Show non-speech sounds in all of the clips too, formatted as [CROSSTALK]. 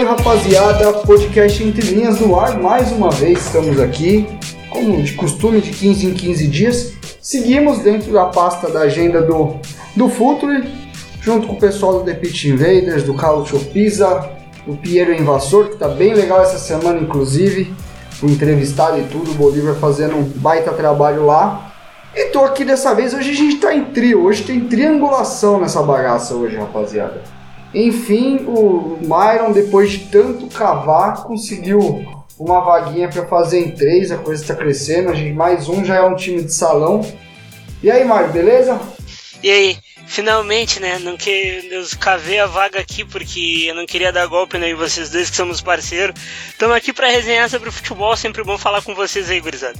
Salve rapaziada, podcast Entre Linhas no ar, mais uma vez estamos aqui, como de costume de 15 em 15 dias. Seguimos dentro da pasta da agenda do, do Futuri, junto com o pessoal do The Pitch Invaders, do Carlos Pisa, do Piero Invasor, que tá bem legal essa semana inclusive, fui entrevistado e tudo, o Bolívar fazendo um baita trabalho lá. E tô aqui dessa vez, hoje a gente tá em trio, hoje tem triangulação nessa bagaça hoje, rapaziada. Enfim, o Myron, depois de tanto cavar, conseguiu uma vaguinha para fazer em três. A coisa está crescendo. A gente mais um já é um time de salão. E aí, Myron, beleza? E aí, finalmente, né? Não que eu cavei a vaga aqui porque eu não queria dar golpe né, em vocês dois que somos parceiros. Estamos aqui para resenhar sobre o futebol, sempre bom falar com vocês aí, gurizada.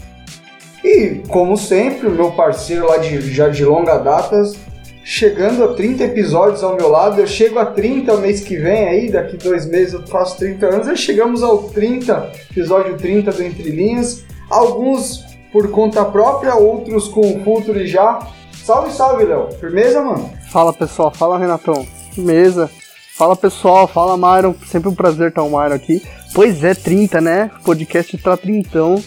E como sempre, o meu parceiro lá de já de longa data, chegando a 30 episódios ao meu lado. Eu chego a 30 mês que vem aí, daqui dois meses eu faço 30 anos. Aí chegamos ao 30, episódio 30 do Entre Linhas. Alguns por conta própria, outros com o Futuri já. Salve, salve, Léo. Firmeza, mano? Fala pessoal, fala Renatão. Firmeza. Fala pessoal, fala Myron. Sempre um prazer estar o Myron aqui. Pois é, 30, né? Podcast tá trintão.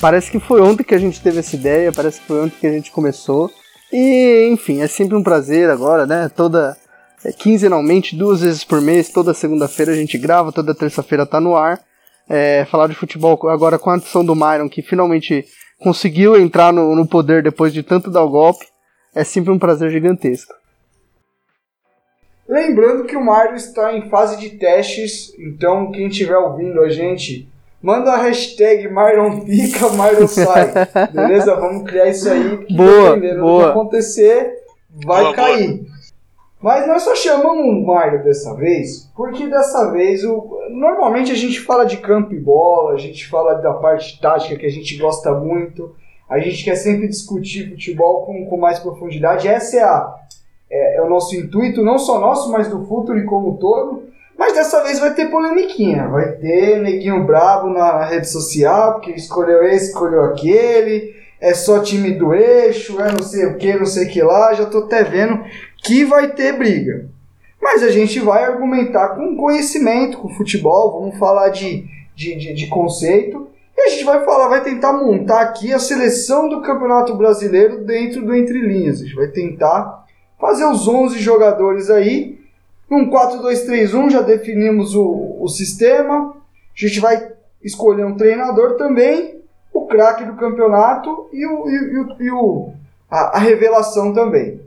Parece que foi ontem que a gente teve essa ideia, parece que foi ontem que a gente começou. E, enfim, é sempre um prazer agora, né? Toda. É, quinzenalmente, duas vezes por mês, toda segunda-feira a gente grava, toda terça-feira tá no ar. É, falar de futebol agora com a adição do Myron, que finalmente conseguiu entrar no, no poder depois de tanto dar o golpe. É sempre um prazer gigantesco. Lembrando que o Mário está em fase de testes, então quem estiver ouvindo a gente, manda a hashtag Myron Pica, Myron Sai. [LAUGHS] Beleza? Vamos criar isso aí. Que Boa, dependendo boa. do que acontecer, vai Boa, cair. Mas nós só chamamos o Mário dessa vez, porque dessa vez o... normalmente a gente fala de campo e bola, a gente fala da parte tática que a gente gosta muito, a gente quer sempre discutir futebol com, com mais profundidade. Essa é, a, é, é o nosso intuito, não só nosso, mas do Futuri como um todo. Mas dessa vez vai ter polemiquinha, vai ter neguinho brabo na rede social, porque escolheu esse, escolheu aquele, é só time do eixo, é não sei o que, não sei o que lá, já tô até vendo que vai ter briga. Mas a gente vai argumentar com conhecimento, com futebol, vamos falar de, de, de, de conceito, e a gente vai falar, vai tentar montar aqui a seleção do Campeonato Brasileiro dentro do Entre Linhas. A gente vai tentar fazer os 11 jogadores aí, num 4-2-3-1 já definimos o, o sistema. A gente vai escolher um treinador também, o craque do campeonato e, o, e, e e o- a, a revelação também.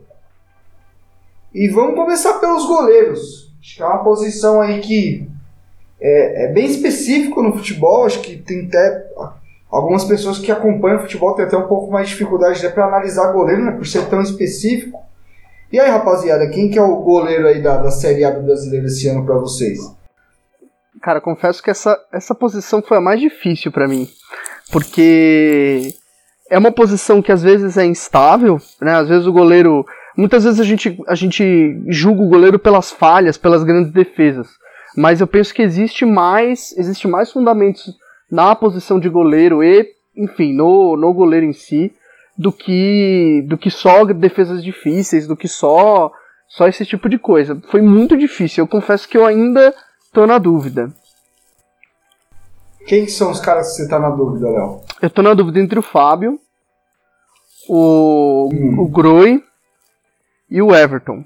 E vamos começar pelos goleiros. Acho que é uma posição aí que é, é bem específico no futebol. Acho que tem até algumas pessoas que acompanham o futebol têm até um pouco mais de dificuldade para analisar goleiro, né, por ser tão específico. E aí, rapaziada, quem que é o goleiro aí da, da Série A do Brasileiro esse ano pra vocês? Cara, confesso que essa, essa posição foi a mais difícil pra mim. Porque é uma posição que às vezes é instável, né? Às vezes o goleiro. Muitas vezes a gente, a gente julga o goleiro pelas falhas, pelas grandes defesas. Mas eu penso que existe mais, existe mais fundamentos na posição de goleiro e, enfim, no, no goleiro em si, do que do que só defesas difíceis, do que só só esse tipo de coisa. Foi muito difícil. Eu confesso que eu ainda tô na dúvida. Quem que são os caras que você tá na dúvida, Léo? Eu tô na dúvida entre o Fábio, o, Hum. o Groi e o Everton.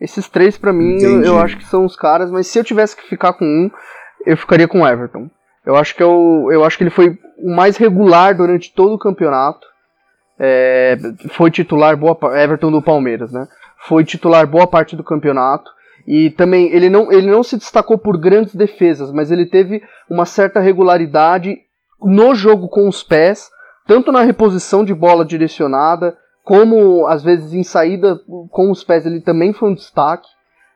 Esses três pra mim eu, eu acho que são os caras, mas se eu tivesse que ficar com um, eu ficaria com o Everton. Eu acho que eu, eu acho que ele foi o mais regular durante todo o campeonato. É, foi titular boa Everton do Palmeiras, né? Foi titular boa parte do campeonato. E também ele não, ele não se destacou por grandes defesas, mas ele teve uma certa regularidade no jogo com os pés, tanto na reposição de bola direcionada, como às vezes em saída com os pés ele também foi um destaque.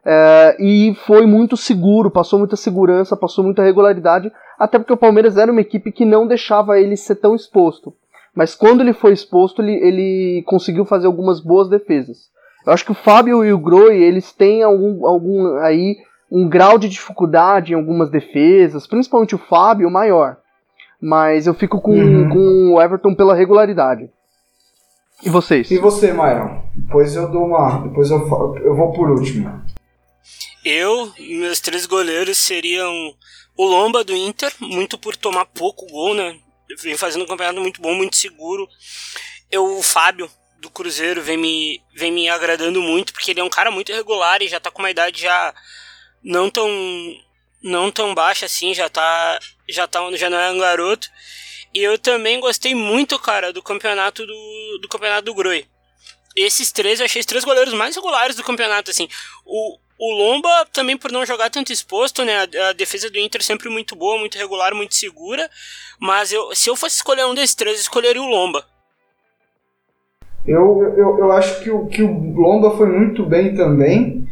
É, e foi muito seguro, passou muita segurança, passou muita regularidade, até porque o Palmeiras era uma equipe que não deixava ele ser tão exposto. Mas quando ele foi exposto, ele, ele conseguiu fazer algumas boas defesas. Eu acho que o Fábio e o Groi, eles têm algum, algum aí um grau de dificuldade em algumas defesas, principalmente o Fábio maior. Mas eu fico com, uhum. com o Everton pela regularidade. E vocês? E você, Myron? Depois eu dou uma. Depois eu, eu vou por último. Eu, meus três goleiros seriam o Lomba do Inter, muito por tomar pouco gol, né? Vem fazendo um campeonato muito bom, muito seguro. Eu, o Fábio do Cruzeiro vem me, vem me agradando muito, porque ele é um cara muito regular e já tá com uma idade já não tão não tão baixa assim, já tá já tá já não é um garoto. E eu também gostei muito, cara, do campeonato do, do campeonato do Groi. Esses três, eu achei os três goleiros mais regulares do campeonato, assim. O, o Lomba também por não jogar tanto exposto, né? A, defesa do Inter sempre muito boa, muito regular, muito segura. Mas eu, se eu fosse escolher um desses três, eu escolheria o Lomba. Eu, eu, eu acho que o, que o Lomba foi muito bem também.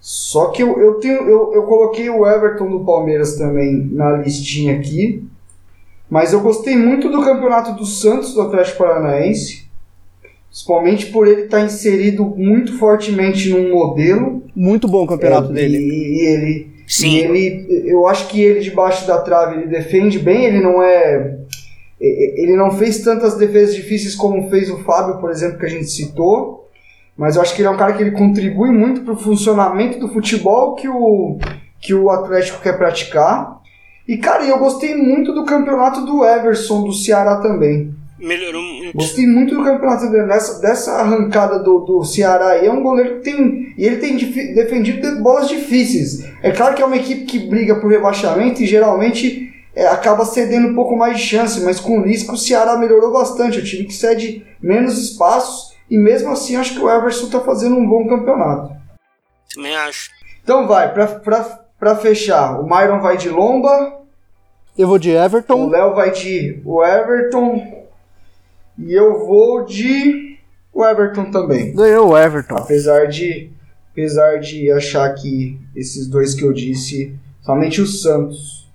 Só que eu, eu, tenho, eu, eu coloquei o Everton do Palmeiras também na listinha aqui. Mas eu gostei muito do campeonato do Santos do Atlético Paranaense. Principalmente por ele estar tá inserido muito fortemente num modelo. Muito bom o campeonato é, dele. E, e ele. Sim. E ele, eu acho que ele debaixo da trave ele defende bem, ele não é. Ele não fez tantas defesas difíceis como fez o Fábio, por exemplo, que a gente citou. Mas eu acho que ele é um cara que ele contribui muito para o funcionamento do futebol que o, que o Atlético quer praticar. E, cara, eu gostei muito do campeonato do Everson do Ceará também. Melhorou muito. Gostei muito do campeonato dele, dessa, dessa arrancada do, do Ceará aí. É um goleiro que tem. E ele tem defendido bolas difíceis. É claro que é uma equipe que briga por rebaixamento e geralmente é, acaba cedendo um pouco mais de chance, mas com o Lisca o Ceará melhorou bastante. É um time que cede menos espaços e mesmo assim, acho que o Everson está fazendo um bom campeonato. Também acho. Então vai, para fechar, o Myron vai de Lomba. Eu vou de Everton. O Léo vai de o Everton. E eu vou de o Everton também. Ganhou o Everton. Apesar de, apesar de achar que esses dois que eu disse, somente o Santos.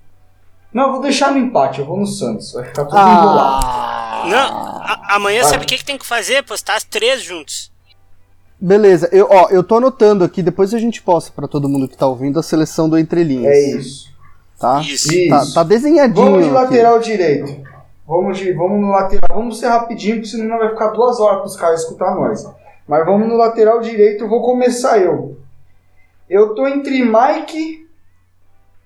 Não, eu vou deixar no empate, eu vou no Santos. Vai ficar tudo ah. embolado. Não, a, amanhã sabe o que, que tem que fazer? Postar as três juntos. Beleza, eu, ó, eu tô anotando aqui, depois a gente posta para todo mundo que tá ouvindo a seleção do Entre Linhas. É isso. Tá? Isso. Tá, tá desenhadinho. Vamos de lateral aqui. direito. Vamos, de, vamos no lateral. Vamos ser rapidinho, porque senão vai ficar duas horas pros caras escutar nós. Mas vamos no lateral direito, vou começar eu. Eu tô entre Mike,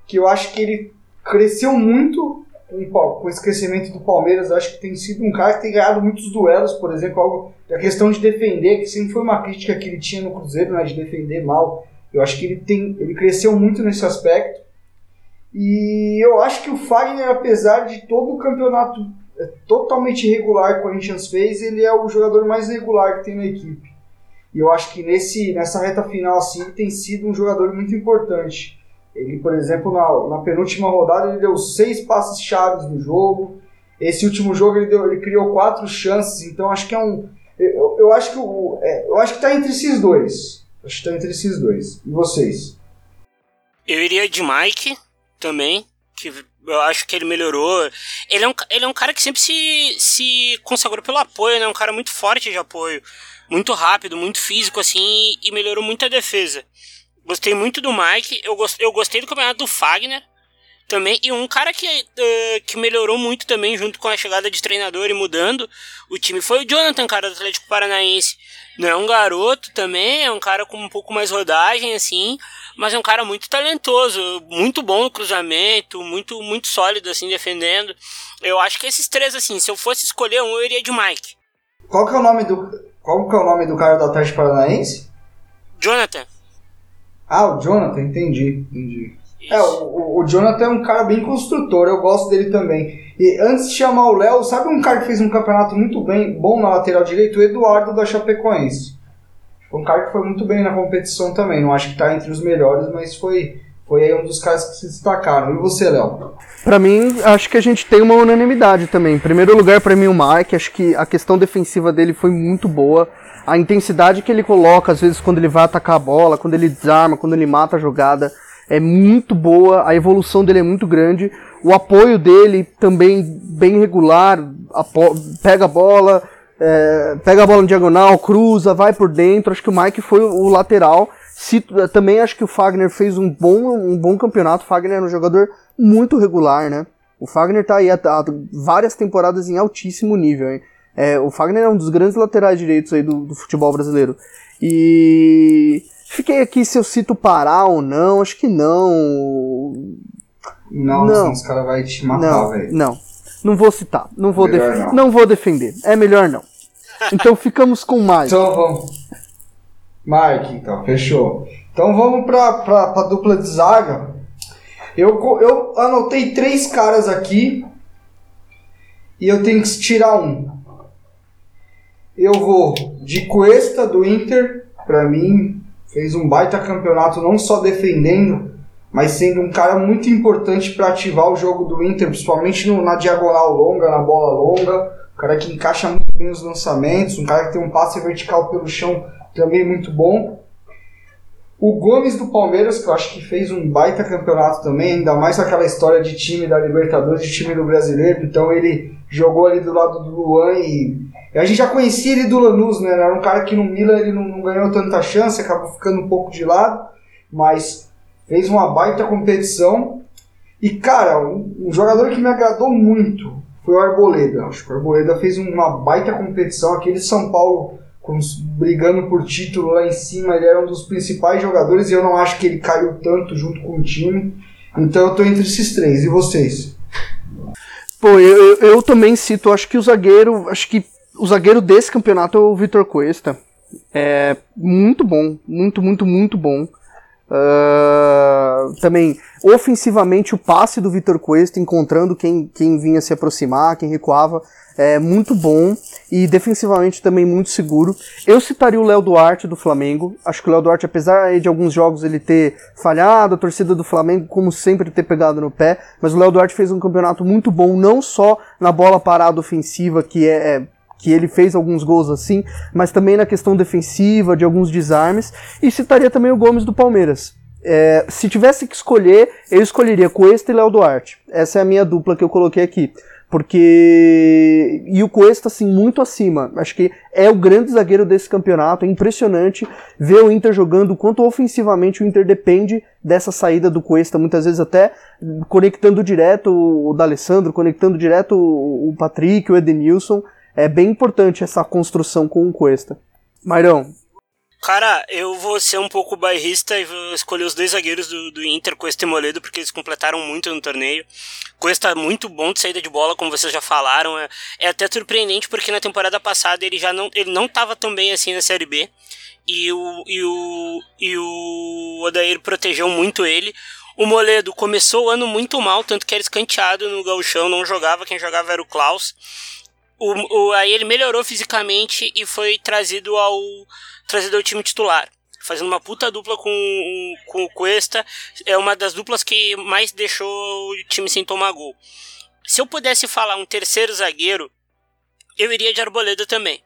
que eu acho que ele cresceu muito com, esse crescimento do Palmeiras, acho que tem sido um cara que tem ganhado muitos duelos, por exemplo, algo, a questão de defender, que sempre foi uma crítica que ele tinha no Cruzeiro, né, de defender mal. Eu acho que ele tem, ele cresceu muito nesse aspecto. E eu acho que o Fagner, apesar de todo o campeonato é, totalmente irregular que o Corinthians fez, ele é o jogador mais regular que tem na equipe. E eu acho que nesse, nessa reta final assim, ele tem sido um jogador muito importante. Ele, por exemplo, na, na penúltima rodada, ele deu seis passes chaves no jogo. Esse último jogo ele, deu, ele criou quatro chances, então acho que é um. Eu, eu acho que o, é, eu acho que tá entre esses dois. Acho que tá entre esses dois. E vocês? Eu iria de Mike também, que eu acho que ele melhorou. Ele é um, ele é um cara que sempre se, se consagrou pelo apoio, né? Um cara muito forte de apoio. Muito rápido, muito físico, assim, e melhorou muito a defesa. Gostei muito do Mike. Eu, gost, eu gostei do campeonato do Fagner também. E um cara que, uh, que melhorou muito também, junto com a chegada de treinador e mudando o time, foi o Jonathan, cara do Atlético Paranaense. Não é um garoto também, é um cara com um pouco mais rodagem, assim, mas é um cara muito talentoso, muito bom no cruzamento, muito, muito sólido, assim, defendendo. Eu acho que esses três, assim, se eu fosse escolher um, eu iria de Mike. Qual que é o nome do. Qual que é o nome do cara do Atlético Paranaense? Jonathan. Ah, o Jonathan, entendi, entendi. É, o, o, Jonathan é um cara bem construtor, eu gosto dele também. E antes de chamar o Léo, sabe um cara que fez um campeonato muito bem, bom na lateral direito? O Eduardo da Chapecoense. Foi um cara que foi muito bem na competição também. Não acho que está entre os melhores, mas foi, foi aí um dos caras que se destacaram. E você, Léo? Pra mim, acho que a gente tem uma unanimidade também. Em primeiro lugar, pra mim, o Mike. Acho que a questão defensiva dele foi muito boa. A intensidade que ele coloca, às vezes, quando ele vai atacar a bola, quando ele desarma, quando ele mata a jogada, é muito boa. A evolução dele é muito grande. O apoio dele também bem regular. Pega a bola, é, pega a bola no diagonal, cruza, vai por dentro. Acho que o Mike foi o lateral também acho que o Fagner fez um bom, um bom campeonato. O Fagner é um jogador muito regular, né? O Fagner tá aí há, há várias temporadas em altíssimo nível, hein? É, o Fagner é um dos grandes laterais direitos aí do, do, futebol brasileiro. E fiquei aqui se eu cito Pará ou não, acho que não. Não, não. os caras vão te matar, velho. Não, não vou citar, não vou, não. não vou defender. É melhor não. Então ficamos com mais. Então vamos. Mike, então, fechou. Então vamos pra, pra, pra dupla de zaga. Eu, eu anotei três caras aqui e eu tenho que tirar um. Eu vou de Cuesta do Inter, pra mim, fez um baita campeonato, não só defendendo, mas sendo um cara muito importante para ativar o jogo do Inter, principalmente no, na diagonal longa, na bola longa. Um cara que encaixa muito bem os lançamentos, um cara que tem um passe vertical pelo chão também muito bom. O Gomes do Palmeiras, que eu acho que fez um baita campeonato também, ainda mais aquela história de time da Libertadores, de time do brasileiro, então ele jogou ali do lado do Luan e. A gente já conhecia ele do Lanús, né? Era um cara que no Milan ele não, não ganhou tanta chance, acabou ficando um pouco de lado, mas fez uma baita competição. E cara, um, um jogador que me agradou muito foi o Arboleda. Acho que o Arboleda fez uma baita competição. Aquele São Paulo com, brigando por título lá em cima, ele era um dos principais jogadores e eu não acho que ele caiu tanto junto com o time. Então eu tô entre esses três. E vocês? Pô, eu, eu também cito, acho que o zagueiro, acho que o zagueiro desse campeonato é o Vitor Cuesta. É muito bom, muito, muito, muito bom. Uh, também, ofensivamente, o passe do Vitor Cuesta, encontrando quem, quem vinha se aproximar, quem recuava, é muito bom e defensivamente também muito seguro. Eu citaria o Léo Duarte do Flamengo. Acho que o Léo Duarte, apesar de alguns jogos ele ter falhado, a torcida do Flamengo, como sempre, ter pegado no pé, mas o Léo Duarte fez um campeonato muito bom, não só na bola parada ofensiva, que é, é que ele fez alguns gols assim, mas também na questão defensiva, de alguns desarmes, e citaria também o Gomes do Palmeiras. É, se tivesse que escolher, eu escolheria Cuesta e Léo Duarte. Essa é a minha dupla que eu coloquei aqui porque e o Cuesta assim muito acima. Acho que é o grande zagueiro desse campeonato. É impressionante ver o Inter jogando quanto ofensivamente o Inter depende dessa saída do Cuesta, muitas vezes até conectando direto o D'Alessandro, conectando direto o Patrick, o Edenilson. É bem importante essa construção com o Cuesta. Mairão, Cara, eu vou ser um pouco bairrista e vou escolher os dois zagueiros do, do Inter, Cuesta e Moledo, porque eles completaram muito no torneio. Cuesta é muito bom de saída de bola, como vocês já falaram. É, é até surpreendente porque na temporada passada ele já não, ele não tava tão bem assim na Série B. E o, e o, e o Odair protegeu muito ele. O Moledo começou o ano muito mal, tanto que era escanteado no gauchão, não jogava, quem jogava era o Klaus. O, o, aí ele melhorou fisicamente e foi trazido ao trazido ao time titular. Fazendo uma puta dupla com, com o Cuesta. É uma das duplas que mais deixou o time sem tomar gol. Se eu pudesse falar um terceiro zagueiro, eu iria de Arboleda também.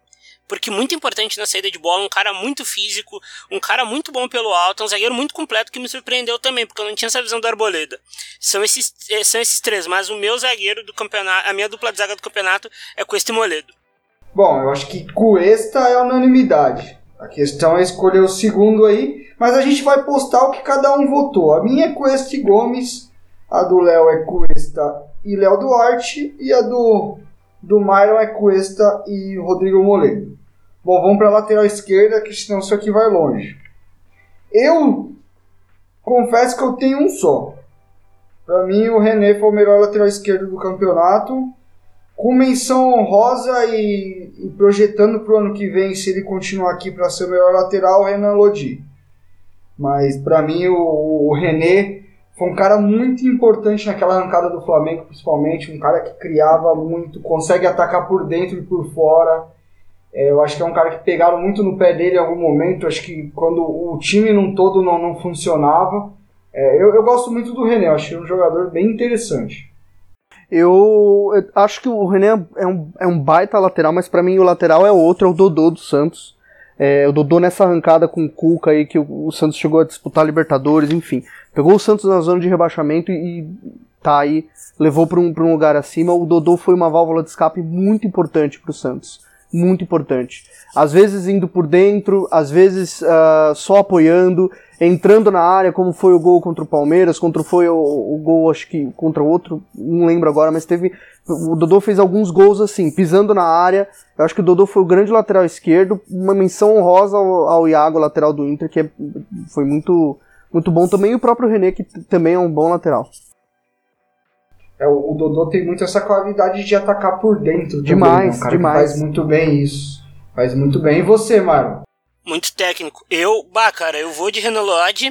Porque muito importante na saída de bola, um cara muito físico, um cara muito bom pelo alto, um zagueiro muito completo que me surpreendeu também, porque eu não tinha essa visão do Arboleda. São esses, eh, são esses três, mas o meu zagueiro do campeonato, a minha dupla de zaga do campeonato é Cuesta e Moledo. Bom, eu acho que Cuesta é unanimidade. A questão é escolher o segundo aí, mas a gente vai postar o que cada um votou. A minha é Cuesta e Gomes, a do Léo é Cuesta e Léo Duarte, e a do, do Myron é Cuesta e Rodrigo Moledo. Bom, vamos para a lateral esquerda, que senão isso aqui vai longe. Eu confesso que eu tenho um só. Para mim, o René foi o melhor lateral esquerdo do campeonato com menção honrosa e, e projetando para o ano que vem, se ele continuar aqui para ser o melhor lateral, o Renan Lodi. Mas para mim o, o René foi um cara muito importante naquela arrancada do Flamengo, principalmente, um cara que criava muito, consegue atacar por dentro e por fora. É, eu acho que é um cara que pegaram muito no pé dele em algum momento. Acho que quando o time num todo não, não funcionava, É, eu, eu gosto muito do René, acho ele um jogador bem interessante. Eu, eu acho que o René é um, é um baita lateral, mas pra mim o lateral é outro, é o Dodô do Santos. É, o Dodô nessa arrancada com o Cuca aí, que o, o Santos chegou a disputar Libertadores, enfim. Pegou o Santos na zona de rebaixamento e, e tá aí, levou para um, pra um lugar acima. O Dodô foi uma válvula de escape muito importante pro Santos. Muito importante. Às vezes indo por dentro, às vezes uh, só apoiando, entrando na área, como foi o gol contra o Palmeiras, contra foi o, o gol, acho que contra outro, não lembro agora, mas teve. O Dodô fez alguns gols assim, pisando na área. Eu acho que o Dodô foi o grande lateral esquerdo. Uma menção honrosa ao, ao Iago, lateral do Inter, que é, foi muito, muito bom também. E o próprio René, que também é um bom lateral. É, o, o Dodô tem muito essa qualidade de atacar por dentro. Demais, também, né? um cara demais. Faz muito bem isso. Faz muito bem. E você, Mário? Muito técnico. Eu, bah, cara, eu vou de Renan Lodge,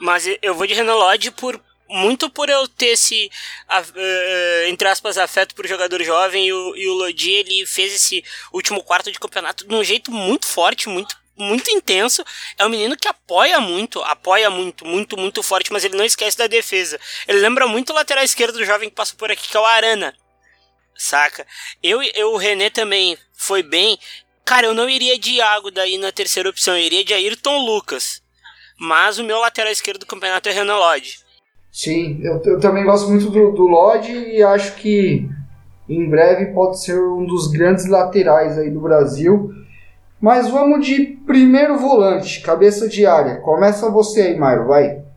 mas eu vou de Renan Lodge por muito por eu ter esse, uh, entre aspas, afeto por jogador jovem e o, e o Lodi, ele fez esse último quarto de campeonato de um jeito muito forte, muito muito intenso. É um menino que apoia muito, apoia muito, muito, muito forte, mas ele não esquece da defesa. Ele lembra muito o lateral esquerdo do jovem que passou por aqui, que é o Arana. Saca? Eu, eu o René também foi bem. Cara, eu não iria de Iago daí na terceira opção, eu iria de Ayrton Lucas. Mas o meu lateral esquerdo do campeonato é Renan Lodge. Sim, eu, eu também gosto muito do, do Lodge e acho que em breve pode ser um dos grandes laterais aí do Brasil. Mas vamos de primeiro volante, cabeça de área. Começa você aí, Mairo, vai.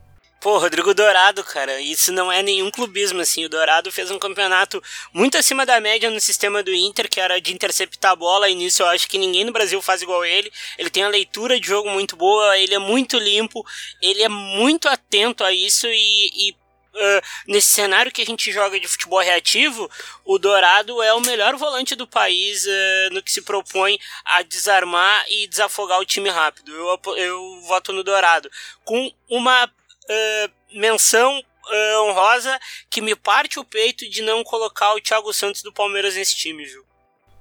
Pô, Rodrigo Dourado, cara, isso não é nenhum clubismo, assim. O Dourado fez um campeonato muito acima da média no sistema do Inter, que era de interceptar a bola, e nisso eu acho que ninguém no Brasil faz igual ele. Ele tem a leitura de jogo muito boa, ele é muito limpo, ele é muito atento a isso e, e Uh, nesse cenário que a gente joga de futebol reativo, o Dourado é o melhor volante do país uh, no que se propõe a desarmar e desafogar o time rápido. Eu, eu voto no Dourado. Com uma uh, menção honrosa que me parte o peito de não colocar o Thiago Santos do Palmeiras nesse time, viu?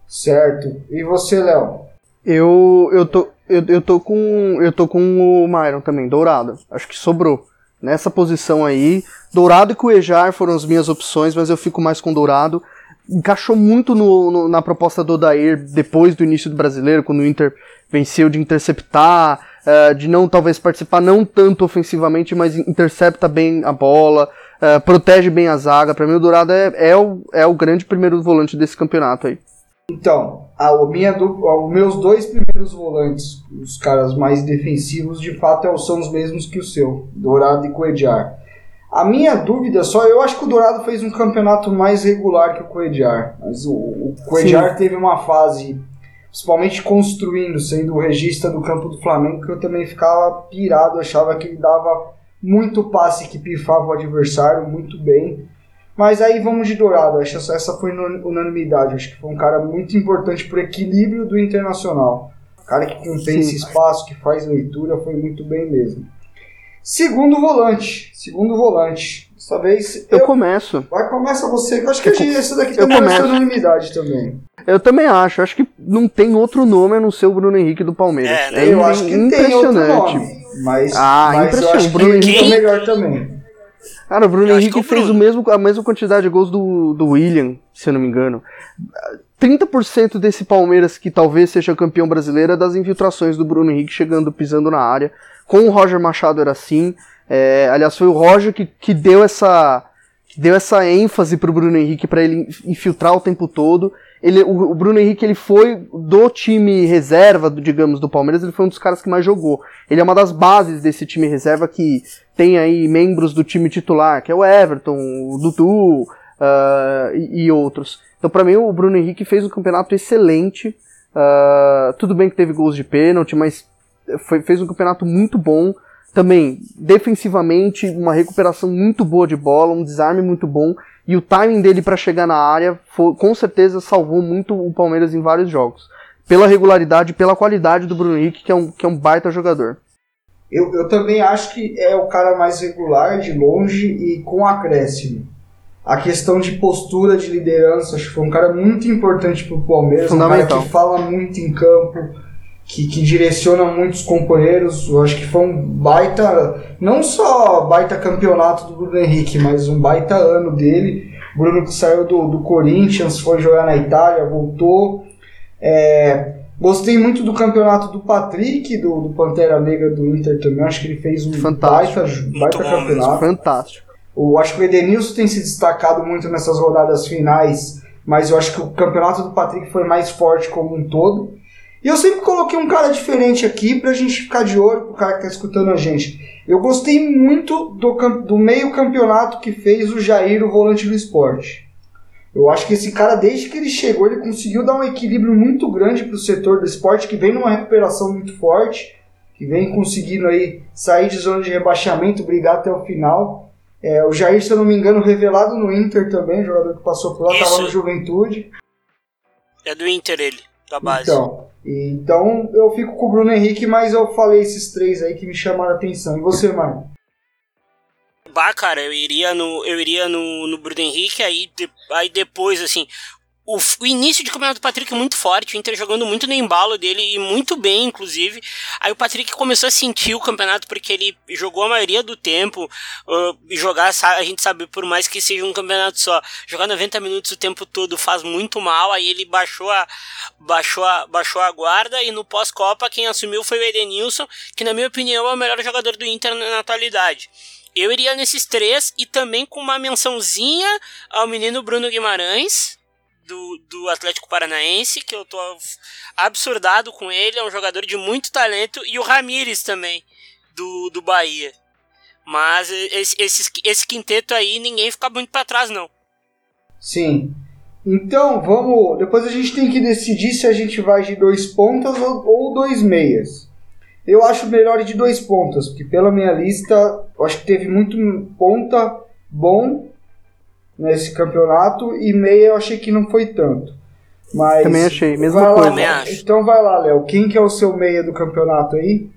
Certo. E você, Léo? Eu, eu, tô, eu, eu, tô com, eu tô com o Myron também, Dourado. Acho que sobrou. Nessa posição aí, Dourado e Cuejar foram as minhas opções, mas eu fico mais com Dourado. Encaixou muito no, no, na proposta do Odair depois do início do brasileiro, quando o Inter venceu de interceptar, uh, de não talvez participar não tanto ofensivamente, mas intercepta bem a bola, uh, protege bem a zaga. Para mim, o Dourado é, é, o, é o grande primeiro volante desse campeonato aí. Então, a, minha, os meus dois primeiros volantes, os caras mais defensivos, de fato é são os mesmos que o seu, Dourado e Coediar. A minha dúvida só, eu acho que o Dourado fez um campeonato mais regular que o Coediar, mas o, o Coediar teve uma fase, principalmente construindo, sendo o regista do campo do Flamengo, que eu também ficava pirado, achava que ele dava muito passe que pifava o adversário muito bem. Mas aí vamos de Dourado, acho que essa foi unanimidade, acho que foi um cara muito importante para o equilíbrio do Internacional. Cara que contém esse espaço, que faz leitura, foi muito bem mesmo. Segundo volante, segundo volante. Dessa vez eu, eu começo. Vai, começa você, que eu acho que eu, esse daqui também vai ser unanimidade também. Eu também acho, acho que não tem outro nome a não ser o Bruno Henrique do Palmeiras. É, né? é eu acho que impressionante. tem outro nome, mas, ah, mas eu acho que Bruno Henrique é melhor também. Cara, o Bruno Henrique o fez Bruno. O mesmo, a mesma quantidade de gols do, do William, se eu não me engano. 30% desse Palmeiras que talvez seja campeão brasileiro é das infiltrações do Bruno Henrique chegando, pisando na área. Com o Roger Machado era assim. É, aliás, foi o Roger que, que deu essa deu essa ênfase pro Bruno Henrique para ele infiltrar o tempo todo. Ele, o, o, Bruno Henrique ele foi do time reserva, digamos, do Palmeiras, ele foi um dos caras que mais jogou. Ele é uma das bases desse time reserva que tem aí membros do time titular, que é o Everton, o Dudu uh, e, e, outros. Então, para mim, o Bruno Henrique fez um campeonato excelente. Uh, tudo bem que teve gols de pênalti, mas foi, fez um campeonato muito bom. Também, defensivamente, uma recuperação muito boa de bola, um desarme muito bom. E o timing dele para chegar na área, foi, com certeza, salvou muito o Palmeiras em vários jogos. Pela regularidade, pela qualidade do Bruno Henrique, que é um, que é um baita jogador. Eu, eu também acho que é o cara mais regular, de longe e com acréscimo. A questão de postura, de liderança, acho que foi um cara muito importante pro Palmeiras, um cara que fala muito em campo, que, que direciona muitos companheiros. Eu acho que foi um baita, não só baita campeonato do Bruno Henrique, mas um baita ano dele. Bruno que saiu do, do Corinthians, foi jogar na Itália, voltou. É, gostei muito do campeonato do Patrick, do, do Pantera Negra do Inter também. Acho que ele fez um Fantástico. baita, baita campeonato. Fantástico. Eu acho que o Edenilson tem se destacado muito nessas rodadas finais, mas eu acho que o campeonato do Patrick foi mais forte como um todo. E eu sempre coloquei um cara diferente aqui pra gente ficar de olho, pro cara que tá escutando a gente. Eu gostei muito do, do meio campeonato que fez o Jair, o volante do esporte. Eu acho que esse cara, desde que ele chegou, ele conseguiu dar um equilíbrio muito grande pro setor do esporte, que vem numa recuperação muito forte, que vem conseguindo aí sair de zona de rebaixamento, brigar até o final. É, o Jair, se eu não me engano, revelado no Inter também, jogador que passou por lá, Isso. estava no Juventude. É do Inter ele, da base. Então, então eu fico com o Bruno Henrique, mas eu falei esses três aí que me chamaram a atenção. E você, Mário? Bah, cara, eu iria no, eu iria no, no Bruno Henrique, aí, de- aí depois, assim, o, o início de campeonato do Patrick muito forte, o Inter jogando muito no embalo dele e muito bem, inclusive. Aí o Patrick começou a sentir o campeonato porque ele jogou a maioria do tempo. e jogar, a gente sabe, por mais que seja um campeonato só, jogar 90 minutos o tempo todo faz muito mal. Aí ele baixou a, baixou a, baixou a guarda e no pós-Copa quem assumiu foi o Edenilson, que na minha opinião é o melhor jogador do Inter na, na atualidade. Eu iria nesses três e também com uma mençãozinha ao menino Bruno Guimarães, do, do Atlético Paranaense, que eu tô absurdado com ele, é um jogador de muito talento, e o Ramires também, do, do Bahia. Mas esse, esse, esse quinteto aí, ninguém fica muito pra trás, não. Sim. Então, vamos. Depois a gente tem que decidir se a gente vai de dois pontas ou, ou dois meias. Eu acho melhor de dois pontas, porque pela minha lista, eu acho que teve muito ponta bom nesse campeonato e meia eu achei que não foi tanto. Mas Também achei, mesma lá, coisa. Também acho. Então vai lá, Léo. Quem que é o seu meia do campeonato aí?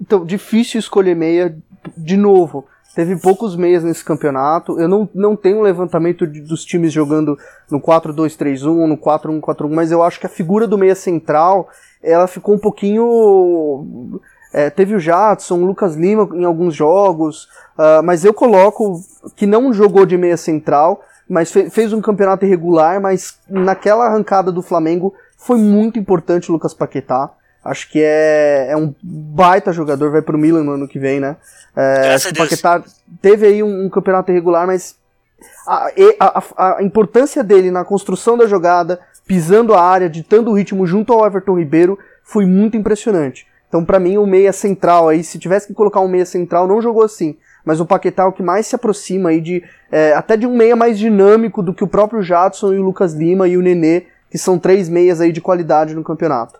Então, difícil escolher meia de novo. Teve poucos meias nesse campeonato. Eu não, não tenho um levantamento de- dos times jogando no 4-2-3-1 ou no 4-1-4-1, mas eu acho que a figura do meia central ela ficou um pouquinho. É, teve o Jadson, o Lucas Lima em alguns jogos, ah, mas eu coloco que não jogou de meia central, mas fe- fez um campeonato irregular, mas naquela arrancada do Flamengo foi muito importante o Lucas Paquetá. Acho que é, é um baita jogador, vai pro Milan no ano que vem, né? É, o. Paquetá teve aí um, um campeonato irregular, mas a, a- a- a importância dele na construção da jogada, pisando a área, ditando o ritmo junto ao Everton Ribeiro, foi muito impressionante. Então, pra mim, o meia central aí, se tivesse que colocar um meia central, não jogou assim. Mas o Paquetá é o que mais se aproxima aí de. é, até de um meia mais dinâmico do que o próprio Jadson e o Lucas Lima e o Nenê, que são três meias aí de qualidade no campeonato.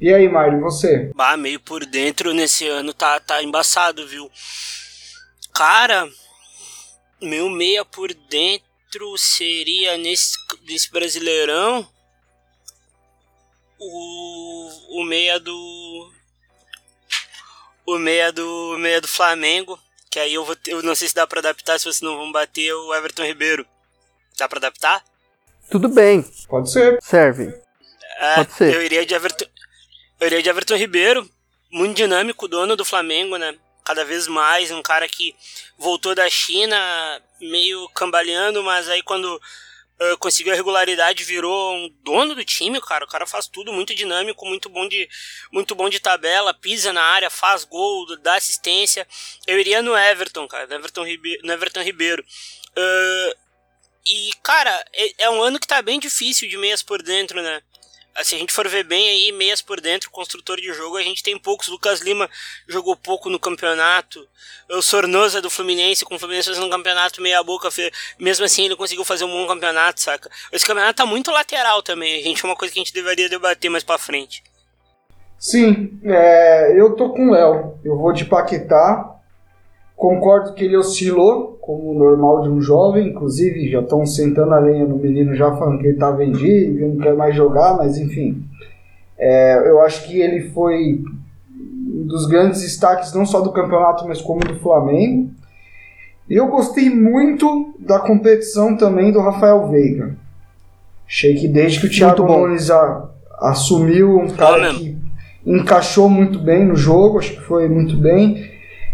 E aí, Mário, você? Bah, meio por dentro nesse ano tá, tá embaçado, viu? Cara, meu meia por dentro seria nesse, nesse brasileirão o, o meia do. O meia do. meia do Flamengo. Que aí eu vou ter, eu não sei se dá pra adaptar, se vocês não vão bater o Everton Ribeiro. Dá pra adaptar? Tudo bem, Pode ser. serve. É, Pode ser. Eu iria de Everton, eu iria de Everton Ribeiro, muito dinâmico, dono do Flamengo, né? Cada vez mais, um cara que voltou da China meio cambaleando, mas aí quando ah, conseguiu a regularidade virou um dono do time, cara. O cara faz tudo muito dinâmico, muito bom de muito bom de tabela, pisa na área, faz gol, dá assistência. Eu iria no Everton, cara, no Everton Ribeiro. No Everton Ribeiro. Ah, e, cara, é, é um ano que tá bem difícil de meias por dentro, né? Se a gente for ver bem aí, meias por dentro, construtor de jogo, a gente tem poucos. Lucas Lima jogou pouco no campeonato. O Sornosa do Fluminense, com o Fluminense fazendo um campeonato meia boca, mesmo assim ele conseguiu fazer um bom campeonato, saca? Esse campeonato tá muito lateral também, gente é uma coisa que a gente deveria debater mais pra frente. Sim, é, eu tô com o Léo. Eu vou de Paquetá. Concordo que ele oscilou, como o normal de um jovem. Inclusive, já estão sentando a lenha no menino, já falando que ele tá vendido, que não quer mais jogar, mas enfim. É, eu acho que ele foi um dos grandes destaques, não só do campeonato, mas como do Flamengo. E eu gostei muito da competição também do Rafael Veiga. Achei que desde que o Thiago. Nunes assumiu, um cara que encaixou muito bem no jogo, acho que foi muito bem.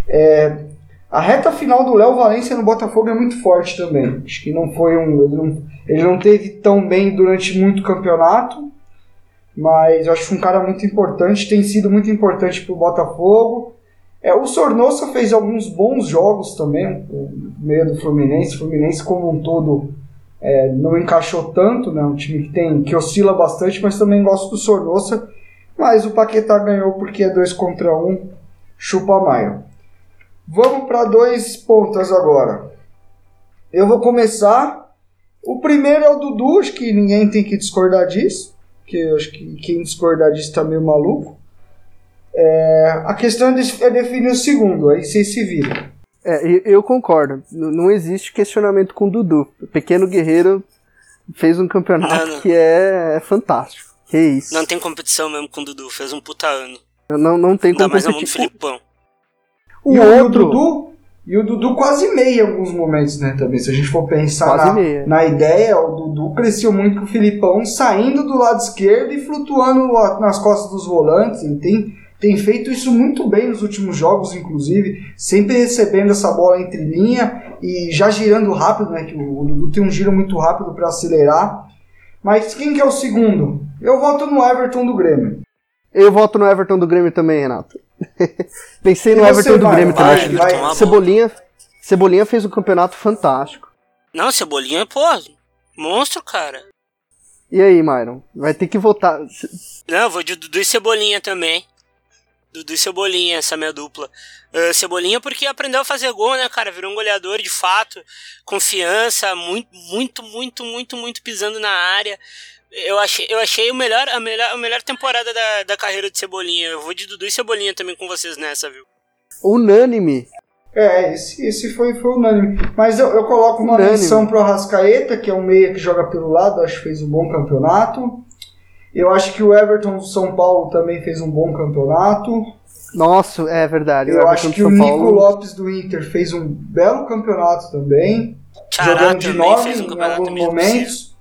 É, a reta final do Léo Valência no Botafogo é muito forte também. Acho que não foi um. Ele não, ele não teve tão bem durante muito campeonato, mas eu acho um cara muito importante, tem sido muito importante para o Botafogo. É, o Sornosa fez alguns bons jogos também, meio do Fluminense. O Fluminense, como um todo, é, não encaixou tanto, né? Um time que, tem, que oscila bastante, mas também gosto do Sornosa. Mas o Paquetá ganhou porque é dois contra um, chupa maio. Vamos para dois pontas agora. Eu vou começar. O primeiro é o Dudu, acho que ninguém tem que discordar disso, porque eu acho que quem discordar disso tá meio maluco. É, a questão é definir o segundo, aí vocês se viram. É, eu concordo. Não existe questionamento com o Dudu. O Pequeno Guerreiro fez um campeonato Não, não. que é, é fantástico. Que isso. Não tem competição mesmo com o Dudu, fez um puta ano. Não, não tem Ainda como mais na mão do competir. Filipão. O e o outro, Dudu, e o Dudu quase meio em alguns momentos, né, também. Se a gente for pensar na, meia. na ideia, o Dudu cresceu muito com o Filipão, saindo do lado esquerdo e flutuando nas costas dos volantes. Ele tem, tem feito isso muito bem nos últimos jogos, inclusive, sempre recebendo essa bola entre linha e já girando rápido, né, que o, o Dudu tem um giro muito rápido para acelerar. Mas quem que é o segundo? Eu voto no Everton do Grêmio. eu voto no Everton do Grêmio também, Renato. [LAUGHS] Pensei no E Everton do vai, Grêmio vai, também. vai. Cebolinha, Cebolinha fez um campeonato fantástico. Não, Cebolinha, pô, monstro, cara. E aí, Myron? Vai ter que votar. Não, eu vou de Dudu e Cebolinha também. Dudu e Cebolinha, essa minha dupla. Ah, Cebolinha porque aprendeu a fazer gol, né, cara? Virou um goleador de fato. Confiança, muito, muito, muito, muito, muito pisando na área. Eu achei, eu achei o melhor, a, melhor, a melhor temporada da, da carreira de Cebolinha. Eu vou de Dudu e Cebolinha também com vocês nessa, viu? Unânime. É, esse, esse foi, foi unânime. Mas eu, eu coloco uma Unânime. menção pro Arrascaeta, que é um meia que joga pelo lado, acho que fez um bom campeonato. Eu acho que o Everton do São Paulo também fez um bom campeonato. Nossa, é verdade. Eu acho que São o Nico Paulo- Lopes do Inter fez um belo campeonato também. Tchará jogando de nove um em alguns momentos.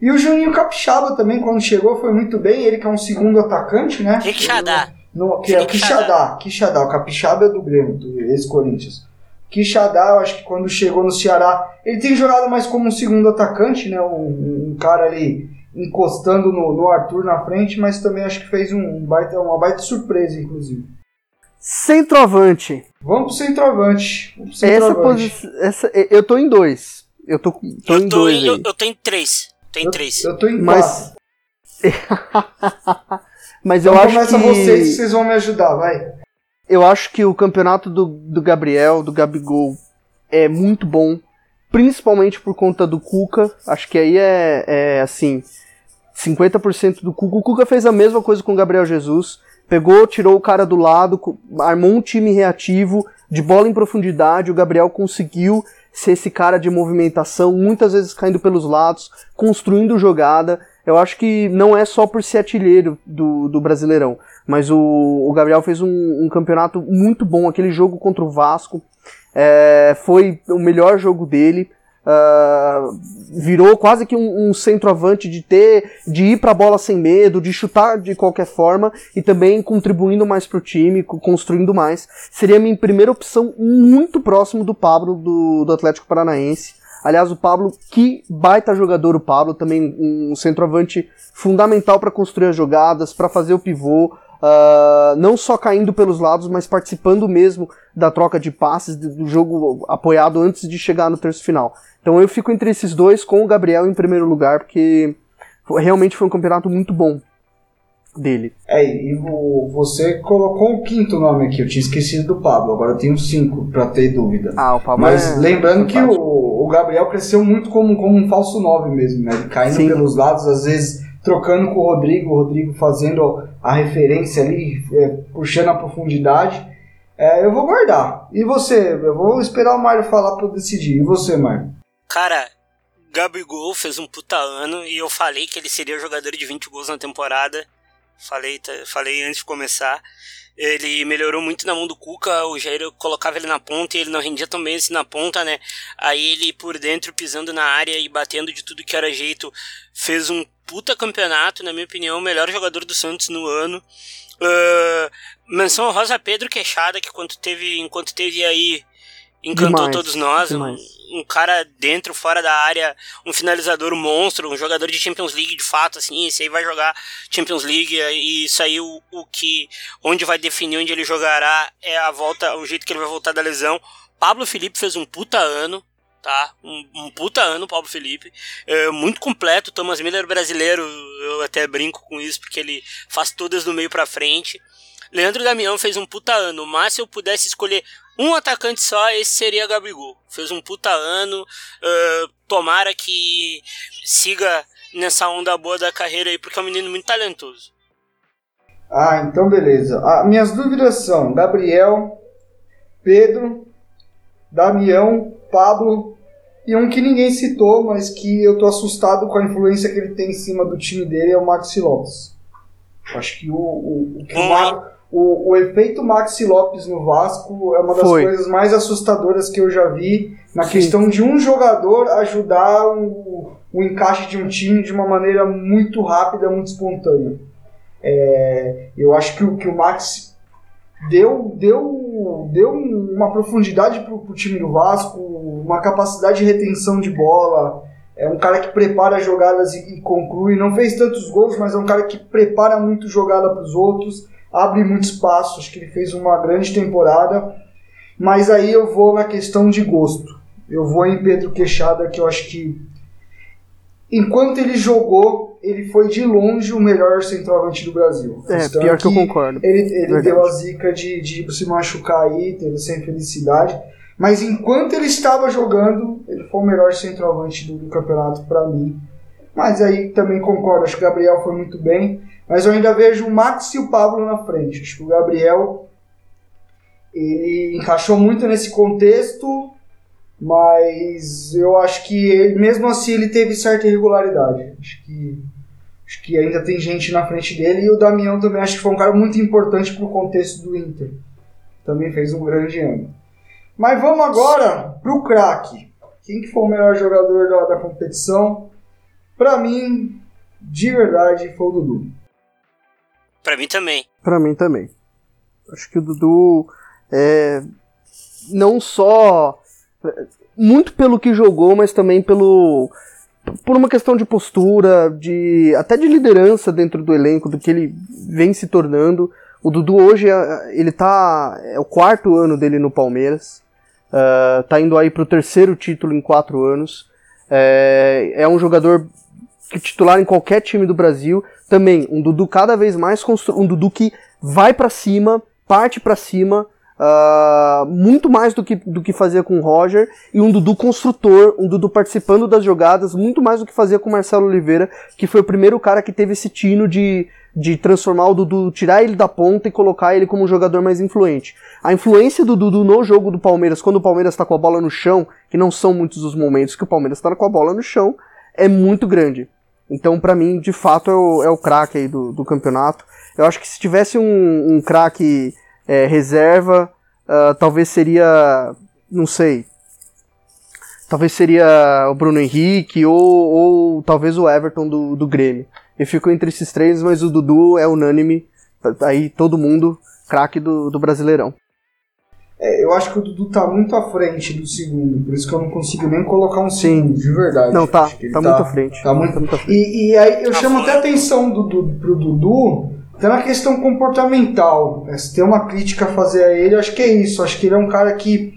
E o Juninho Capixaba também, quando chegou, foi muito bem. Ele que é um segundo atacante, né? Quixadá. No, que é o Quixadá. Quixadá. O Capixaba é do Grêmio, do ex-Corinthians. Quixadá, eu acho que quando chegou no Ceará, ele tem jogado mais como um segundo atacante, né? Um, um cara ali encostando no, no Arthur na frente, mas também acho que fez um baita, uma baita surpresa, inclusive. Centroavante. Vamos pro centroavante. Vamos pro Essa centroavante. posição. Essa, eu tô em dois. Eu tô, tô Eu em tô, dois em, eu, eu tô em três. Tô em Eu, três. eu tô em Mas-. [LAUGHS] Mas eu Então acho começa que. vocês que vocês vão me ajudar, vai. Eu acho que o campeonato do, do Gabriel, do Gabigol, é muito bom. Principalmente por conta do Cuca. Acho que aí é, é assim. 50% do Cuca. O Cuca fez a mesma coisa com o Gabriel Jesus. Pegou, tirou o cara do lado, armou um time reativo, de bola em profundidade. O Gabriel conseguiu ser esse cara de movimentação, muitas vezes caindo pelos lados, construindo jogada. Eu acho que não é só por ser artilheiro do, do Brasileirão, mas o, o Gabriel fez um, um campeonato muito bom. Aquele jogo contra o Vasco é, foi o melhor jogo dele. Ah, virou quase que um, um centroavante de ter, de ir pra bola sem medo, de chutar de qualquer forma e também contribuindo mais pro time, co- construindo mais. Seria a minha primeira opção muito próximo do Pablo do, do Atlético Paranaense. Aliás, o Pablo, que baita jogador o Pablo, também um centroavante fundamental para construir as jogadas, para fazer o pivô, ah, não só caindo pelos lados, mas participando mesmo da troca de passes do jogo apoiado antes de chegar no terço final. Então eu fico entre esses dois com o Gabriel em primeiro lugar, porque realmente foi um campeonato muito bom dele. É, e vo- você colocou o quinto nome aqui, eu tinha esquecido do Pablo, agora eu tenho cinco pra ter dúvida. Ah, o Pablo Mas é lembrando que o, o Gabriel cresceu muito como, como um falso nove mesmo, né? Ele caindo Sim. pelos lados, às vezes trocando com o Rodrigo, o Rodrigo fazendo a referência ali, é, puxando a profundidade. É, eu vou guardar. E você? Eu vou esperar o Mário falar pra eu decidir. E você, Mário? Cara, Gabigol fez um puta ano e eu falei que ele seria jogador de 20 gols na temporada. Falei, falei antes de começar. Ele melhorou muito na mão do Cuca, o Jair colocava ele na ponta e ele não rendia tão bem assim na ponta, né? Aí ele por dentro pisando na área e batendo de tudo que era jeito, fez um puta campeonato, na minha opinião, o melhor jogador do Santos no ano. Uh, menção Rosa Pedro Queixada, que quando teve, enquanto teve aí, encantou Demais, todos nós. Um, um cara dentro, fora da área, um finalizador monstro, um jogador de Champions League de fato, assim, esse aí vai jogar Champions League e isso aí o, o que, onde vai definir onde ele jogará é a volta, o jeito que ele vai voltar da lesão. Pablo Felipe fez um puta ano, tá? Um, um puta ano, Pablo Felipe. É, muito completo, Thomas Miller brasileiro, eu até brinco com isso, porque ele faz todas do meio pra frente. Leandro Damião fez um puta ano, mas se eu pudesse escolher um atacante só, esse seria Gabigol. Fez um puta ano, é, tomara que siga nessa onda boa da carreira aí, porque é um menino muito talentoso. Ah, então beleza. Ah, minhas dúvidas são Gabriel, Pedro, Damião, Pablo e um que ninguém citou, mas que eu tô assustado com a influência que ele tem em cima do time dele é o Maxi Lopes. Acho que o, o, o, que o, o- o efeito Maxi Lopes no Vasco é uma das Foi. coisas mais assustadoras que eu já vi na Sim. questão de um jogador ajudar o, o encaixe de um time de uma maneira muito rápida, muito espontânea. É, eu acho que o, que o Max deu, deu, deu uma profundidade pro, pro time do Vasco, uma capacidade de retenção de bola. É um cara que prepara jogadas e, e conclui. Não fez tantos gols, mas é um cara que prepara muito jogada para os outros, abre muito espaço. Acho que ele fez uma grande temporada. Mas aí eu vou na questão de gosto. Eu vou em Pedro Queixada, que eu acho que enquanto ele jogou, ele foi de longe o melhor centroavante do Brasil. É, pior que eu concordo. ele, ele deu a zica de, de se machucar aí, teve essa infelicidade. Mas enquanto ele estava jogando, ele foi o melhor centroavante do, campeonato para mim. Mas aí também concordo, acho que o Gabriel foi muito bem. Mas eu ainda vejo o Max e o Pablo na frente. Acho que o Gabriel ele encaixou muito nesse contexto, mas eu acho que ele- mesmo assim ele teve certa irregularidade. Acho que Acho que ainda tem gente na frente dele. E o Damião também acho que foi um cara muito importante pro contexto do Inter. Também fez um grande ano. Mas vamos agora pro craque. Quem que foi o melhor jogador da, da competição? Pra mim, de verdade, foi o Dudu. Pra mim também. Pra mim também. Acho que o Dudu é não só muito pelo que jogou, mas também pelo por uma questão de postura, de até de liderança dentro do elenco, do que ele vem se tornando. O Dudu hoje é- ele tá é o quarto ano dele no Palmeiras, ah, tá indo aí pro terceiro título em quatro anos. É, é um jogador que titular em qualquer time do Brasil. Também um Dudu cada vez mais constru... um Dudu que vai pra cima, parte pra cima, ah, muito mais do que, do que fazia com o Roger, e um Dudu construtor, um Dudu participando das jogadas, muito mais do que fazia com o Marcelo Oliveira, que foi o primeiro cara que teve esse tino de, de transformar o Dudu, tirar ele da ponta e colocar ele como um jogador mais influente. A influência do Dudu no jogo do Palmeiras, quando o Palmeiras tá com a bola no chão, que não são muitos os momentos que o Palmeiras tá com a bola no chão, é muito grande. Então, pra mim, de fato, é o, é o craque do, do campeonato. Eu acho que se tivesse um, um craque é, reserva, ah, talvez seria, não sei, talvez seria o Bruno Henrique ou, ou talvez o Everton do, do Grêmio. Eu fico entre esses três, mas o Dudu é unânime, aí todo mundo, craque do, do Brasileirão. É, eu acho que o Dudu tá muito à frente do segundo, por isso que eu não consigo nem colocar um Sim. segundo, de verdade. Não, tá, ele tá muito à frente. Tá muito Tá muito à frente. E, e aí eu Tá chamo até a atenção do, do, pro Dudu, até na questão comportamental. né? Se tem uma crítica a fazer a ele, eu acho que é isso. Acho que ele é um cara que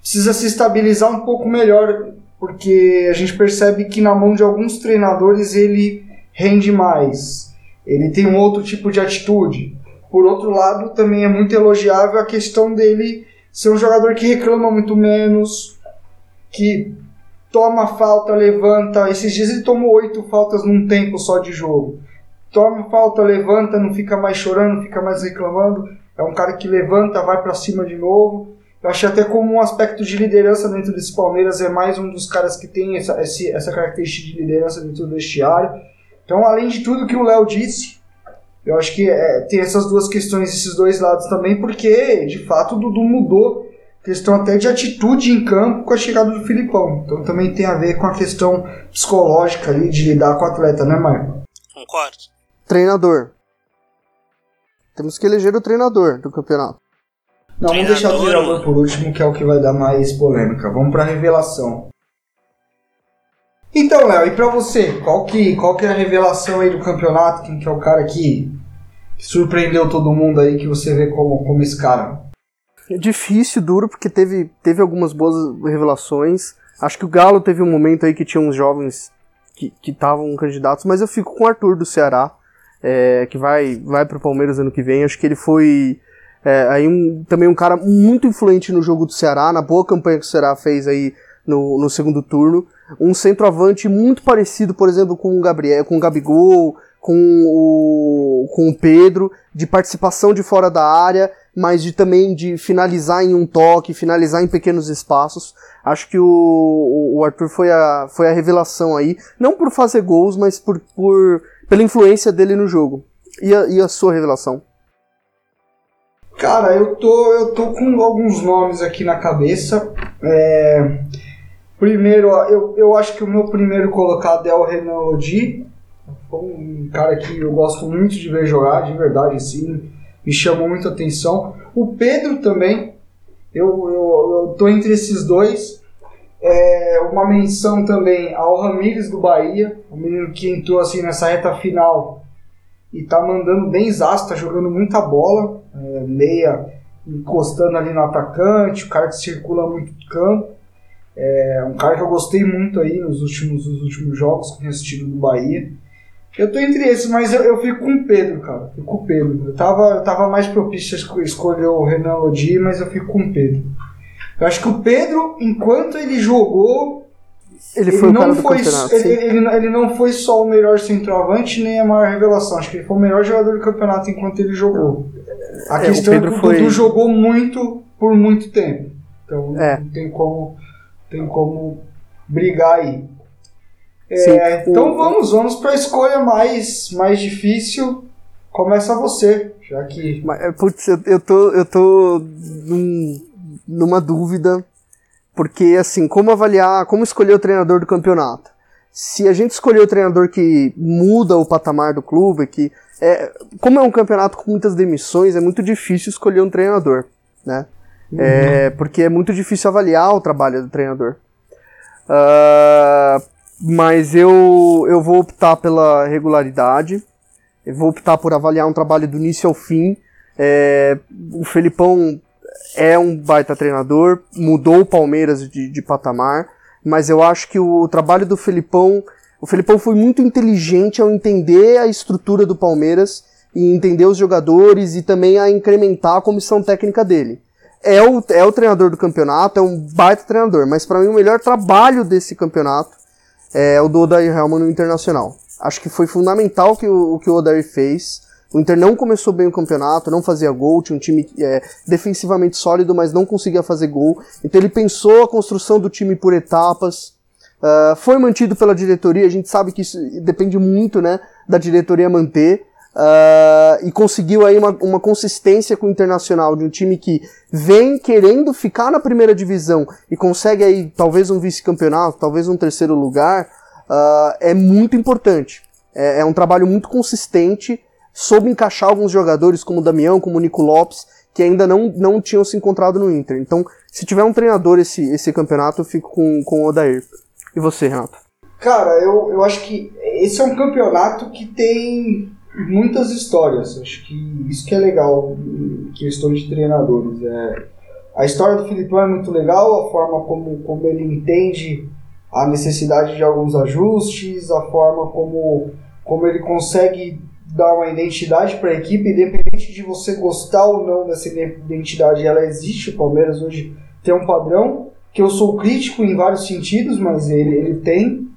precisa se estabilizar um pouco melhor, porque a gente percebe que na mão de alguns treinadores ele rende mais. Ele tem um outro tipo de atitude. Por outro lado, também é muito elogiável a questão dele ser um jogador que reclama muito menos, que toma falta, levanta. Esses dias ele tomou oito faltas num tempo só de jogo. Toma falta, levanta, não fica mais chorando, fica mais reclamando. É um cara que levanta, vai pra cima de novo. Eu achei até como um aspecto de liderança dentro desse Palmeiras é mais um dos caras que tem essa, essa característica de liderança dentro do vestiário. Então, além de tudo que o Léo disse, eu acho que é, tem essas duas questões, esses dois lados também, porque de fato o Dudu mudou questão até de atitude em campo com a chegada do Filipão. Então também tem a ver com a questão psicológica ali de lidar com o atleta, né, Marco? concorda? Treinador. Temos que eleger o treinador do campeonato. Não, vamos deixar o Treinador, treinador por último, que é o que vai dar mais polêmica. Vamos pra revelação. Então, Léo, e pra você? Qual que, qual que é a revelação aí do campeonato? Quem que é o cara que surpreendeu todo mundo aí, que você vê como, como esse cara? É difícil, duro, porque teve, teve algumas boas revelações. Acho que o Galo teve um momento aí que tinha uns jovens que estavam candidatos, mas eu fico com o Arthur do Ceará, é, que vai, vai pro Palmeiras ano que vem. Acho que ele foi é, aí um- também um cara muito influente no jogo do Ceará, na boa campanha que o Ceará fez aí no, no segundo turno. Um centroavante muito parecido, por exemplo, com o Gabriel, com o Gabigol, com o, com o Pedro, de participação de fora da área, mas de também de finalizar em um toque, finalizar em pequenos espaços. Acho que o, o Arthur foi a, foi a revelação aí, não por fazer gols, mas por, por pela influência dele no jogo. E a, e a sua revelação? Cara, eu tô, eu tô com alguns nomes aqui na cabeça. É, primeiro, eu, eu acho que o meu primeiro colocado é o Renan Lodi. Um cara que eu gosto muito de ver jogar, de verdade, assim, me chamou muita atenção. O Pedro também, eu, eu, eu tô entre esses dois. É, uma menção também ao Ramires do Bahia, o menino que entrou assim nessa reta final e tá mandando bem zaço, tá jogando muita bola, é, meia encostando ali no atacante, o cara que circula muito campo. É um cara que eu gostei muito aí nos últimos, nos últimos jogos que eu tenho assistido do Bahia. Eu tô entre esses, mas eu, eu fico com o Pedro, cara. Fico com o Pedro. Eu tava, eu tava mais propício a esco- escolher o Renan Lodi, mas eu fico com o Pedro. Eu acho que o Pedro, enquanto ele jogou, Ele, foi o do foi, campeonato. ele, ele, ele não foi só o melhor centroavante nem a maior revelação. Acho que ele foi o melhor jogador do campeonato enquanto ele jogou. A É, o questão é que Pedro o foi- Dudu jogou muito por muito tempo. Então É. não tem como, tem como brigar aí. É, então vamos, vamos para a escolha mais, mais difícil. Começa você, já que Mas, é, putz, eu, eu tô, eu tô num- numa dúvida, porque assim, como avaliar, como escolher o treinador do campeonato? Se a gente escolher o treinador que muda o patamar do clube, que é, como é um campeonato com muitas demissões, é muito difícil escolher um treinador, né? É, porque é muito difícil avaliar o trabalho do treinador. Ah, mas eu, eu vou optar pela regularidade. Eu vou optar por avaliar um trabalho do início ao fim. É, o Felipão é um baita treinador, mudou o Palmeiras de, de patamar, mas eu acho que o trabalho do Felipão. O Felipão foi muito inteligente ao entender a estrutura do Palmeiras e entender os jogadores e também a incrementar a comissão técnica dele. É o, é o treinador do campeonato, é um baita treinador, mas para mim o melhor trabalho desse campeonato é o do Odair Helman no Internacional. Acho que foi fundamental que o, o que o Odair fez. O Inter não começou bem o campeonato, não fazia gol, tinha um time é, defensivamente sólido, mas não conseguia fazer gol. Então ele pensou a construção do time por etapas. Ah, foi mantido pela diretoria, a gente sabe que isso depende muito né, da diretoria manter. Ah, e conseguiu aí uma, uma consistência com o Internacional de um time que vem querendo ficar na primeira divisão e consegue aí talvez um vice-campeonato, talvez um terceiro lugar, ah, é muito importante. É, é um trabalho muito consistente, soube encaixar alguns jogadores como o Damião, como o Nico Lopes, que ainda não, não tinham se encontrado no Inter. Então, se tiver um treinador esse, esse campeonato, eu fico com, com o Odair. E você, Renato? Cara, eu, eu acho que esse é um campeonato que tem muitas histórias. Acho que isso que é legal em questão de treinadores. É, a história do Filipão é muito legal, a forma como, como ele entende a necessidade de alguns ajustes, a forma como, como ele consegue dar uma identidade para a equipe, independente de você gostar ou não dessa identidade, ela existe. O Palmeiras hoje tem um padrão que eu sou crítico em vários sentidos, mas ele, ele tem.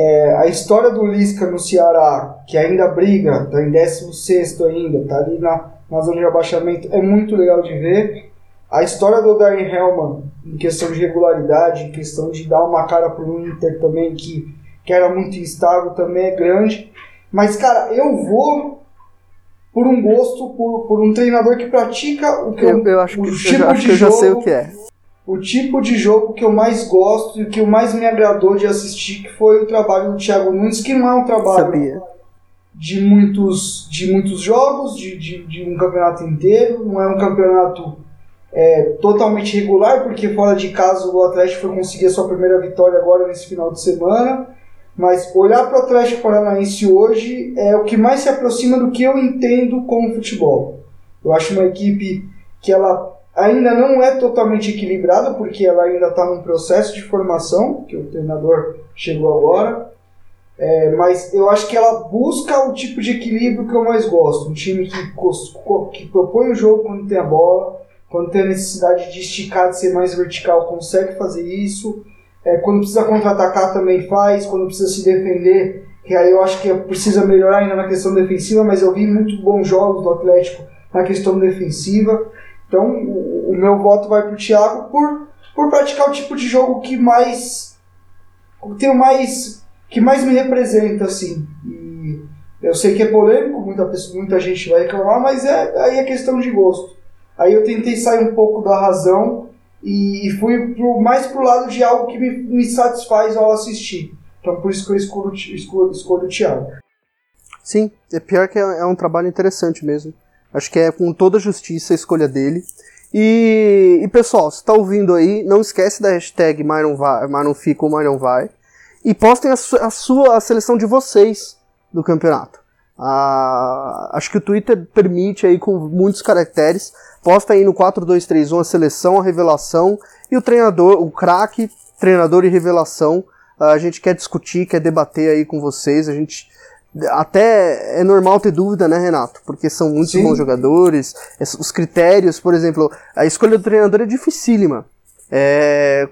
É, a história do Lisca no Ceará, que ainda briga, tá em 16 ainda, tá ali na, na zona de abaixamento, é muito legal de ver. A história do Darren Hellman, em questão de regularidade, em questão de dar uma cara pro Inter também, que, que era muito instável, também é grande. Mas, cara, eu vou por um gosto, por, por um treinador que pratica o que Eu, eu acho o que, eu tipo já, acho de que eu já sei o que é. O tipo de jogo que eu mais gosto e que o mais me agradou de assistir, que foi o trabalho do Thiago Nunes, que não é um trabalho Sabia. de muitos, de muitos jogos, de, de, de um campeonato inteiro, não é um campeonato é, totalmente regular, porque fora de casa o Atlético foi conseguir a sua primeira vitória agora nesse final de semana. Mas olhar para o Atlético Paranaense hoje é o que mais se aproxima do que eu entendo como futebol. Eu acho uma equipe que ela ainda não é totalmente equilibrada, porque ela ainda está num processo de formação, que o treinador chegou agora. É, mas eu acho que ela busca o tipo de equilíbrio que eu mais gosto. Um time que, que propõe o jogo quando tem a bola, quando tem a necessidade de esticar, de ser mais vertical, consegue fazer isso. É, quando precisa contra-atacar também faz, quando precisa se defender, que aí eu acho que precisa melhorar ainda na questão defensiva, mas eu vi muito bons jogos do Atlético na questão defensiva. Então o, meu voto vai para o Thiago por, por praticar o tipo de jogo que mais tem mais que mais me representa assim. E eu sei que é polêmico, muita pessoa, muita gente vai reclamar, mas é aí é questão de gosto. Aí eu tentei sair um pouco da razão e, e fui pro, mais pro lado de algo que me, me satisfaz ao assistir. Então por isso que eu escolho, escolho, escolho o Thiago. Sim, é pior que é, é um trabalho interessante mesmo. Acho que é com toda justiça a escolha dele. E, e pessoal, se está ouvindo aí, não esquece da hashtag não, vai, fica ou não vai. E postem a, su a sua a seleção de vocês do campeonato. Ah, acho que o Twitter permite aí com muitos caracteres. Posta aí no 4231 a seleção, a revelação e o treinador, o craque, treinador e revelação. Ah, a gente quer discutir, quer debater aí com vocês. A gente até é normal ter dúvida, né, Renato? Porque são muitos Sim. bons jogadores. Os critérios, por exemplo, a escolha do treinador é dificílima. É,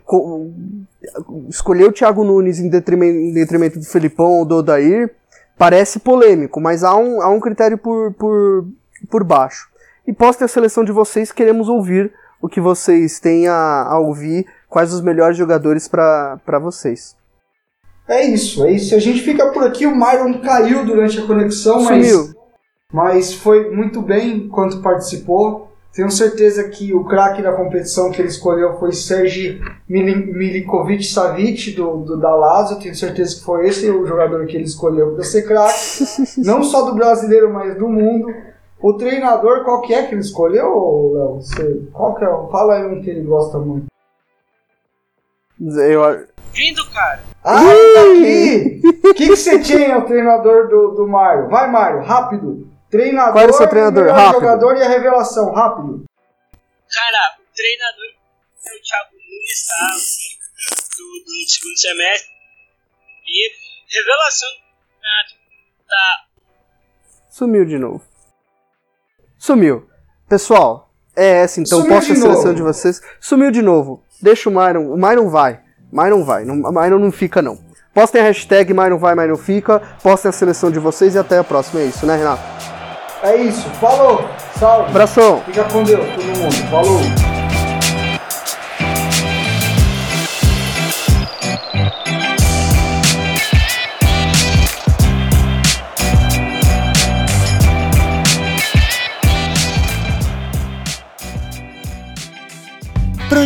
escolher o Thiago Nunes em detrimento, em detrimento do Felipão ou do Odair parece polêmico, mas há um, há um critério por, por, por baixo. E poste a seleção de vocês, queremos ouvir o que vocês têm a, a ouvir, quais os melhores jogadores para vocês. É isso, é isso. A gente fica por aqui. O Myron caiu durante a conexão, mas, mas foi muito bem enquanto participou. Tenho certeza que o craque da competição que ele escolheu foi Sergi Milikovic Savic, do, do da Lazio. Tenho certeza que foi esse o jogador que ele escolheu para ser craque. [LAUGHS] Não só do brasileiro, mas do mundo. O treinador, qual que é que ele escolheu, Léo? Qual que é? Fala aí um que ele gosta muito. Eu... Vindo, cara! Ah, tá aqui! O que, que você tinha, o treinador do, do Mário? Vai, Mário, rápido! Treinador, Qual era o seu treinador? Rápido. jogador e a revelação, rápido. Cara, o treinador é o Thiago Nunes, tá? Do, do segundo semestre. E revelação tá. Sumiu de novo. Sumiu. Pessoal, é essa então, Sumiu posta a seleção novo. de vocês. Sumiu de novo. Deixa o Myron. O Myron vai. Myron vai. Não, Myron não fica, não. Postem a hashtag Myron vai, Myron fica. Postem a seleção de vocês e até a próxima. É isso, né, Renato? É isso. Falou. Salve. Abração. Fica com Deus, todo mundo. Falou.